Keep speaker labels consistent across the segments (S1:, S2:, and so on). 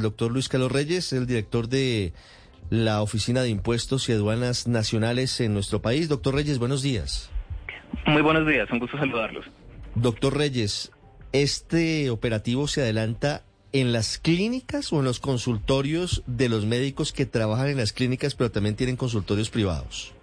S1: el doctor Luis Carlos Reyes, el director de la Oficina de Impuestos y Aduanas Nacionales en nuestro país. Doctor Reyes, buenos días.
S2: Muy buenos días, un gusto saludarlos.
S1: Doctor Reyes, ¿este operativo se adelanta en las clínicas o en los consultorios de los médicos que trabajan en las clínicas pero también tienen consultorios privados?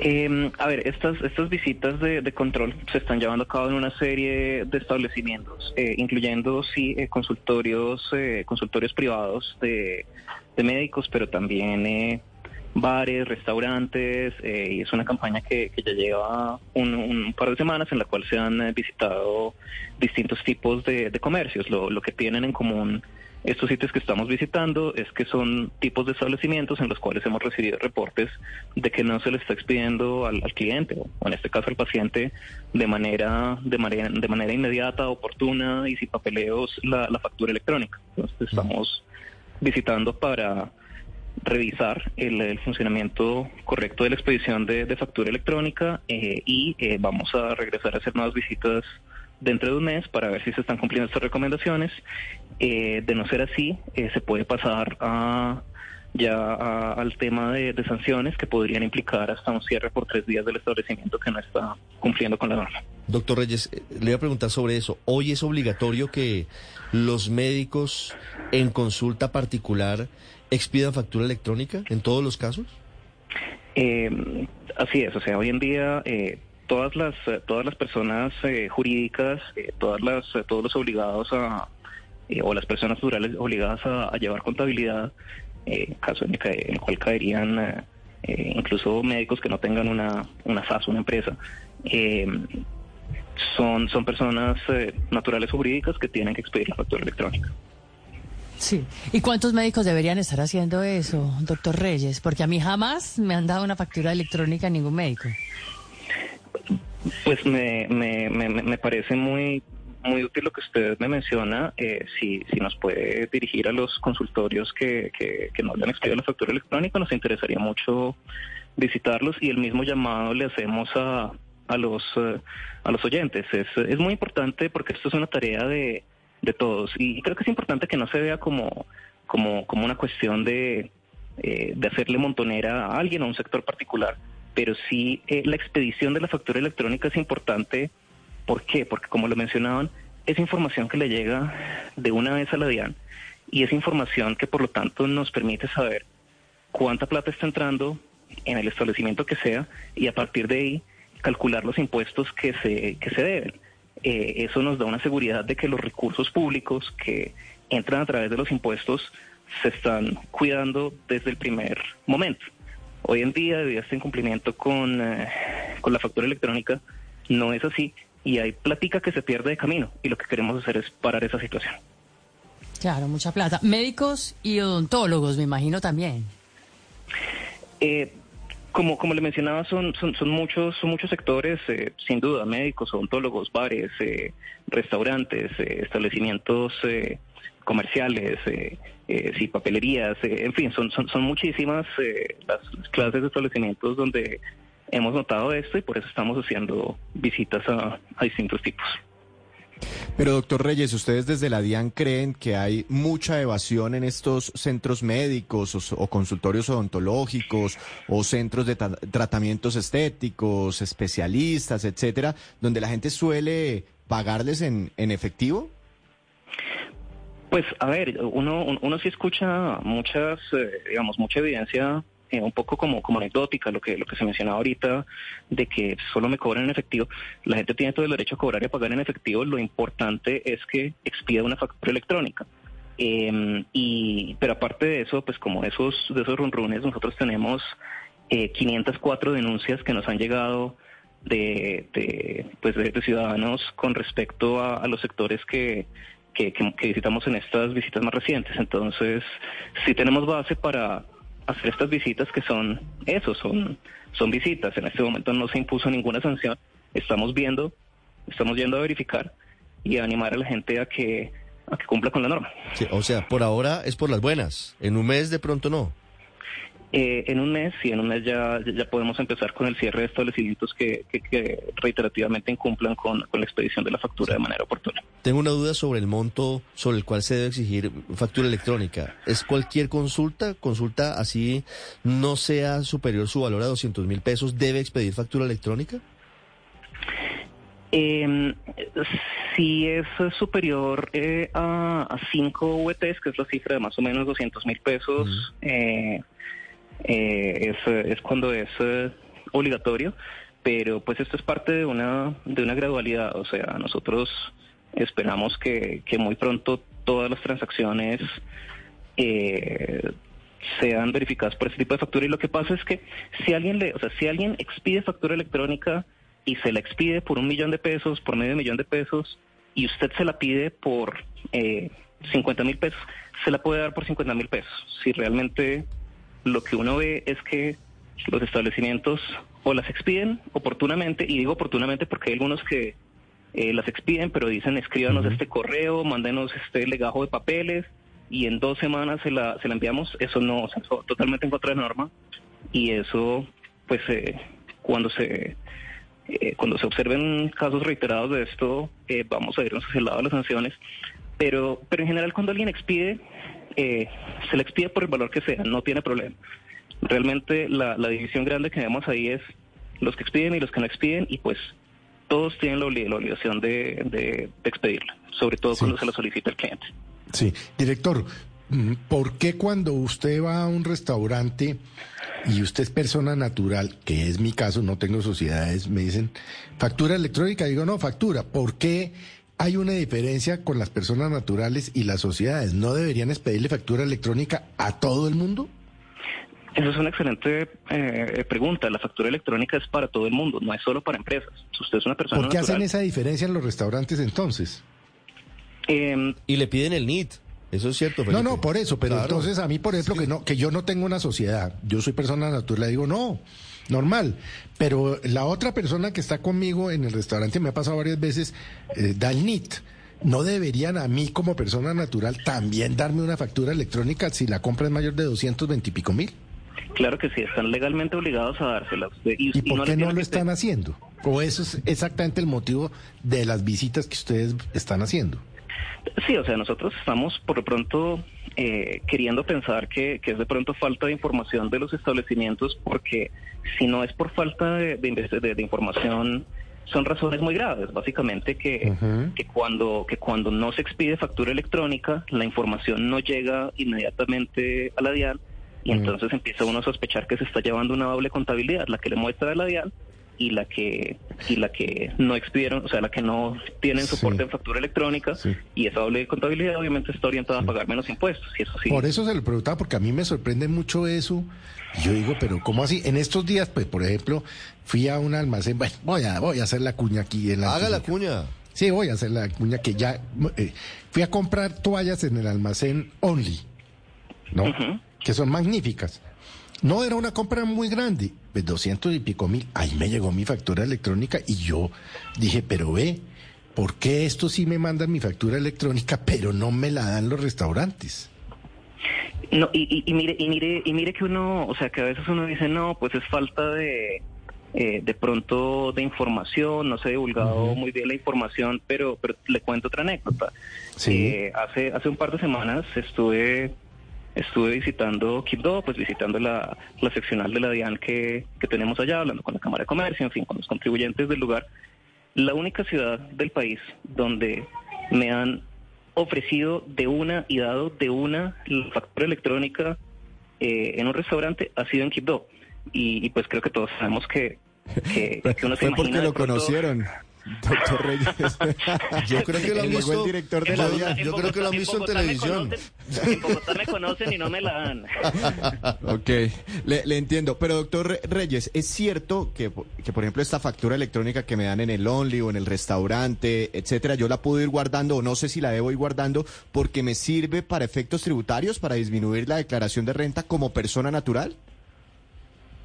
S2: Eh, a ver, estas, estas visitas de, de, control se están llevando a cabo en una serie de establecimientos, eh, incluyendo sí eh, consultorios, eh, consultorios privados de, de, médicos, pero también eh, bares, restaurantes, eh, y es una campaña que, ya lleva un, un, par de semanas en la cual se han visitado distintos tipos de, de comercios. Lo, lo que tienen en común estos sitios que estamos visitando es que son tipos de establecimientos en los cuales hemos recibido reportes de que no se le está expidiendo al, al cliente o en este caso al paciente de manera de manera de manera inmediata, oportuna y sin papeleos la, la factura electrónica. Entonces estamos visitando para revisar el, el, funcionamiento correcto de la expedición de, de factura electrónica eh, y eh, vamos a regresar a hacer nuevas visitas dentro de un mes para ver si se están cumpliendo estas recomendaciones. Eh, de no ser así, eh, se puede pasar a ya a, al tema de, de, sanciones que podrían implicar hasta un cierre por tres días del establecimiento que no está cumpliendo con la norma.
S1: Doctor Reyes, eh, le voy a preguntar sobre eso. ¿Hoy es obligatorio que los médicos en consulta particular expidan factura electrónica en todos los casos?
S2: Eh, así es, o sea, hoy en día eh, todas las todas las personas eh, jurídicas, eh, todas las eh, todos los obligados a o las personas naturales obligadas a, llevar contabilidad, caso en el, en el, cual caerían incluso médicos que no tengan una una SAS, una empresa. son son personas naturales o jurídicas que tienen que expedir la factura electrónica.
S3: Sí. ¿Y cuántos médicos deberían estar haciendo eso, doctor Reyes? Porque a mí jamás me han dado una factura electrónica ningún médico.
S2: Pues me, me, me, me, parece muy muy útil lo que usted me menciona. Eh, si, si nos puede dirigir a los consultorios que, que, que no han expedido la factura electrónica, nos interesaría mucho visitarlos y el mismo llamado le hacemos a, a los uh, a los oyentes. Es, es muy importante porque esto es una tarea de, de todos y creo que es importante que no se vea como, como, como una cuestión de, eh, de hacerle montonera a alguien o a un sector particular pero sí eh, la expedición de la factura electrónica es importante. ¿Por qué? Porque como lo mencionaban, es información que le llega de una vez a la DIAN y es información que por lo tanto nos permite saber cuánta plata está entrando en el establecimiento que sea y a partir de ahí calcular los impuestos que se, que se deben. Eh, eso nos da una seguridad de que los recursos públicos que entran a través de los impuestos se están cuidando desde el primer momento. Hoy en día, debido a este incumplimiento con, eh, con la factura electrónica, no es así y hay plática que se pierde de camino y lo que queremos hacer es parar esa situación.
S3: Claro, mucha plata. Médicos y odontólogos, me imagino también.
S2: Eh, como, como le mencionaba, son, son, son, muchos, son muchos sectores, eh, sin duda, médicos, odontólogos, bares, eh, restaurantes, eh, establecimientos comerciales, sí, papelerías, en fin, son, son, son muchísimas las, las clases de establecimientos donde hemos notado esto y por eso estamos haciendo visitas a distintos tipos.
S4: Pero doctor Reyes, ¿ustedes desde la DIAN creen que hay mucha evasión en estos centros médicos o, consultorios odontológicos o centros de tra tratamientos estéticos, especialistas, etcétera, donde la gente suele pagarles en, en efectivo?
S2: Pues a ver, uno, uno sí escucha muchas, eh, digamos, mucha evidencia eh, un poco como, como anecdótica lo que, lo que se mencionaba ahorita de que solo me cobran en efectivo. La gente tiene todo el derecho a cobrar y a pagar en efectivo. Lo importante es que expida una factura electrónica. Eh, y, pero aparte de eso, pues como esos, de esos runrunes, nosotros tenemos eh, 504 denuncias que nos han llegado de, de, pues de, ciudadanos con respecto a, los sectores que, que visitamos en estas visitas más recientes. Entonces, sí tenemos base para hacer estas visitas que son eso, son, son visitas. En este momento no se impuso ninguna sanción. Estamos viendo, estamos yendo a verificar y a animar a la gente a que, a que cumpla con la norma.
S1: O sea, por ahora es por las buenas. En un mes de pronto no.
S2: Eh, en un mes, sí, en un mes ya, ya podemos empezar con el cierre de establecimientos que, que, reiterativamente incumplan con, con, la expedición de la factura de manera oportuna.
S1: Tengo una duda sobre el monto sobre el cual se debe exigir factura electrónica. ¿Es cualquier consulta? ¿Consulta así no sea superior su valor a 200 mil pesos? ¿Debe expedir factura electrónica?
S2: Eh, si es superior eh, a, 5 UETs, que es la cifra de más o menos 200 mil pesos, eh, eh, es, es, cuando es obligatorio, pero pues esto es parte de una, de una gradualidad, o sea, nosotros esperamos que, que muy pronto todas las transacciones sean verificadas por este tipo de factura y lo que pasa es que si alguien le, o sea, si alguien expide factura electrónica y se la expide por un millón de pesos, por medio millón de pesos, y usted se la pide por eh, 50 mil pesos, se la puede dar por 50 mil pesos. Si realmente lo que uno ve es que los establecimientos o las expiden oportunamente, y digo oportunamente porque hay algunos que eh, las expiden, pero dicen escríbanos este correo, mándenos este legajo de papeles, y en dos semanas se la, se la enviamos, eso no, o sea, totalmente en contra de norma, y eso, pues, eh, cuando se eh, cuando se observen casos reiterados de esto, eh, vamos a irnos hacia el lado de las sanciones. Pero, pero en general, cuando alguien expide, eh, se le expide por el valor que sea, no tiene problema. Realmente la, división grande que vemos ahí es los que expiden y los que no expiden, y pues todos tienen la, obligación de, de, expedirla, sobre todo cuando se la solicita el cliente.
S5: Sí, director, mm, ¿por qué cuando usted va a un restaurante y usted es persona natural, que es mi caso, no tengo sociedades, me dicen factura electrónica, digo no, factura. ¿Por qué hay una diferencia con las personas naturales y las sociedades? ¿No deberían expedirle factura electrónica a todo el mundo?
S2: Esa es una excelente eh, pregunta. La factura electrónica es para todo el mundo, no es solo para empresas. Si usted es una persona
S5: ¿Por qué hacen esa diferencia en los restaurantes entonces?
S1: Em, y le piden el NIT. Eso es cierto.
S5: No, no, por eso, pero entonces a mí, por ejemplo, que no, que yo no tengo una sociedad, yo soy persona natural, le digo no, normal. Pero la otra persona que está conmigo en el restaurante me ha pasado varias veces, eh, da el NIT. ¿No deberían a mí como persona natural también darme una factura electrónica si la compra es mayor de 220 y pico mil?
S2: Claro que sí, están legalmente obligados a dársela.
S5: ¿Y, ¿Y por qué no lo están haciendo? ¿O eso es exactamente el motivo de las visitas que ustedes están haciendo?
S2: Sí, o sea, nosotros estamos por lo pronto eh, queriendo pensar que, es de pronto falta de información de los establecimientos, porque si no es por falta de, de, información, son razones muy graves. Básicamente que, que, cuando, que cuando no se expide factura electrónica, la información no llega inmediatamente a la DIAN y entonces empieza uno a sospechar que se está llevando una doble contabilidad, la que le muestra a la DIAN y la que y la que no expidieron, o sea, la que no tienen soporte en factura electrónica y esa doble contabilidad obviamente está orientada a pagar menos impuestos. Y eso sí.
S5: Por eso se lo preguntaba, porque a mí me sorprende mucho eso. Y yo digo, pero ¿cómo así? En estos días, pues, por ejemplo, fui a un almacén, bueno, voy a, voy a hacer la cuña aquí en la...
S1: Haga la cuña.
S5: Sí, voy a hacer la cuña que ya... Eh, fui a comprar toallas en el almacén Only, ¿no? Que son magníficas. No era una compra muy grande, pues 200 y pico mil. Ahí me llegó mi factura electrónica y yo dije, pero ve, ¿por qué esto sí me mandan mi factura electrónica, pero no me la dan los restaurantes?
S2: No, y, mire, y mire, y mire que uno, o sea, que a veces uno dice, no, pues es falta de, eh, de pronto de información, no se ha divulgado muy bien la información, pero, pero le cuento otra anécdota. Sí. Eh, hace, hace un par de semanas estuve estuve visitando Quibdó, pues visitando la, seccional de la DIAN que, tenemos allá, hablando con la Cámara de Comercio, en fin, con los contribuyentes del lugar. La única ciudad del país donde me han ofrecido de una y dado de una la factura electrónica eh, en un restaurante ha sido en Quibdó. Y, pues creo que todos sabemos que, que,
S4: uno se Fue porque lo conocieron. Doctor Reyes.
S1: yo creo que lo han visto.
S4: El director de la
S1: Yo creo que lo han visto en, televisión.
S2: en Bogotá me conocen y no me la dan.
S4: ok, le, entiendo. Pero doctor Reyes, ¿es cierto que, que, por ejemplo, esta factura electrónica que me dan en el Only o en el restaurante, etcétera, yo la puedo ir guardando o no sé si la debo ir guardando porque me sirve para efectos tributarios, para disminuir la declaración de renta como persona natural?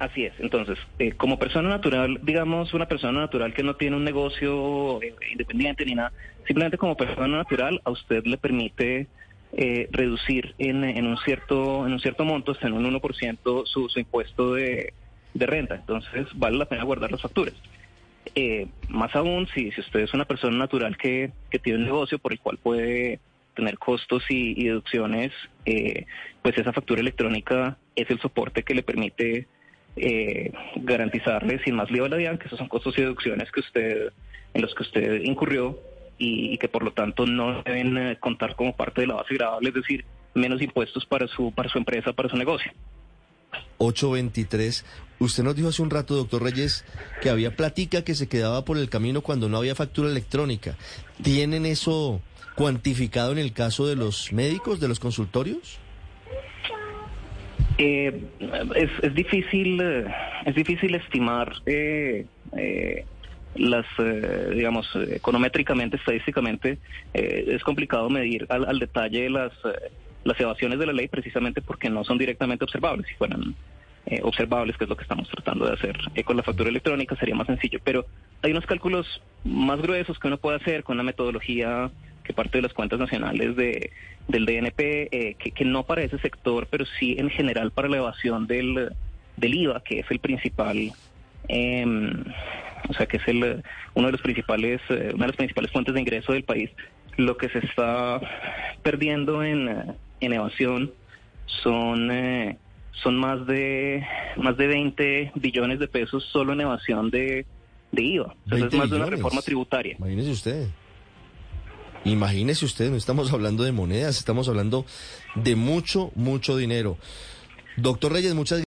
S2: Así es. Entonces, eh, como persona natural, digamos, una persona natural que no tiene un negocio eh, independiente ni nada, simplemente como persona natural, a usted le permite eh, reducir en, un cierto en un cierto monto, hasta en un 1% su, su impuesto de, renta. Entonces vale la pena guardar las facturas. Eh, más aún si, si usted es una persona natural que, que tiene un negocio por el cual puede tener costos y, deducciones, eh, pues esa factura electrónica es el soporte que le permite eh, garantizarle sin más DIAN que esos son costos y deducciones que usted en los que usted incurrió y, que por lo tanto no deben eh, contar como parte de la base grabable, es decir, menos impuestos para su para su empresa, para su negocio.
S1: 823. Usted nos dijo hace un rato, doctor Reyes, que había platica que se quedaba por el camino cuando no había factura electrónica. ¿Tienen eso cuantificado en el caso de los médicos, de los consultorios?
S2: Eh, es, es, difícil, eh, es difícil estimar eh, eh las, eh, digamos, econométricamente, estadísticamente, es complicado medir al, al detalle las, las evasiones de la ley precisamente porque no son directamente observables. Si fueran observables, que es lo que estamos tratando de hacer con la factura electrónica, sería más sencillo. Pero hay unos cálculos más gruesos que uno puede hacer con una metodología que parte de las cuentas nacionales de, del DNP, eh, que, no para ese sector, pero sí en general para la evasión del, del IVA, que es el principal, em, o sea, que es el, uno de los principales, eh, una de las principales fuentes de ingreso del país. Lo que se está perdiendo en, en evasión son eh, son más de más de 20 billones de pesos solo en evasión de, de IVA. Entonces es más de una reforma tributaria.
S1: Imagínese usted. Imagínese usted, no estamos hablando de monedas, estamos hablando de mucho, mucho dinero. Doctor Reyes, muchas gracias.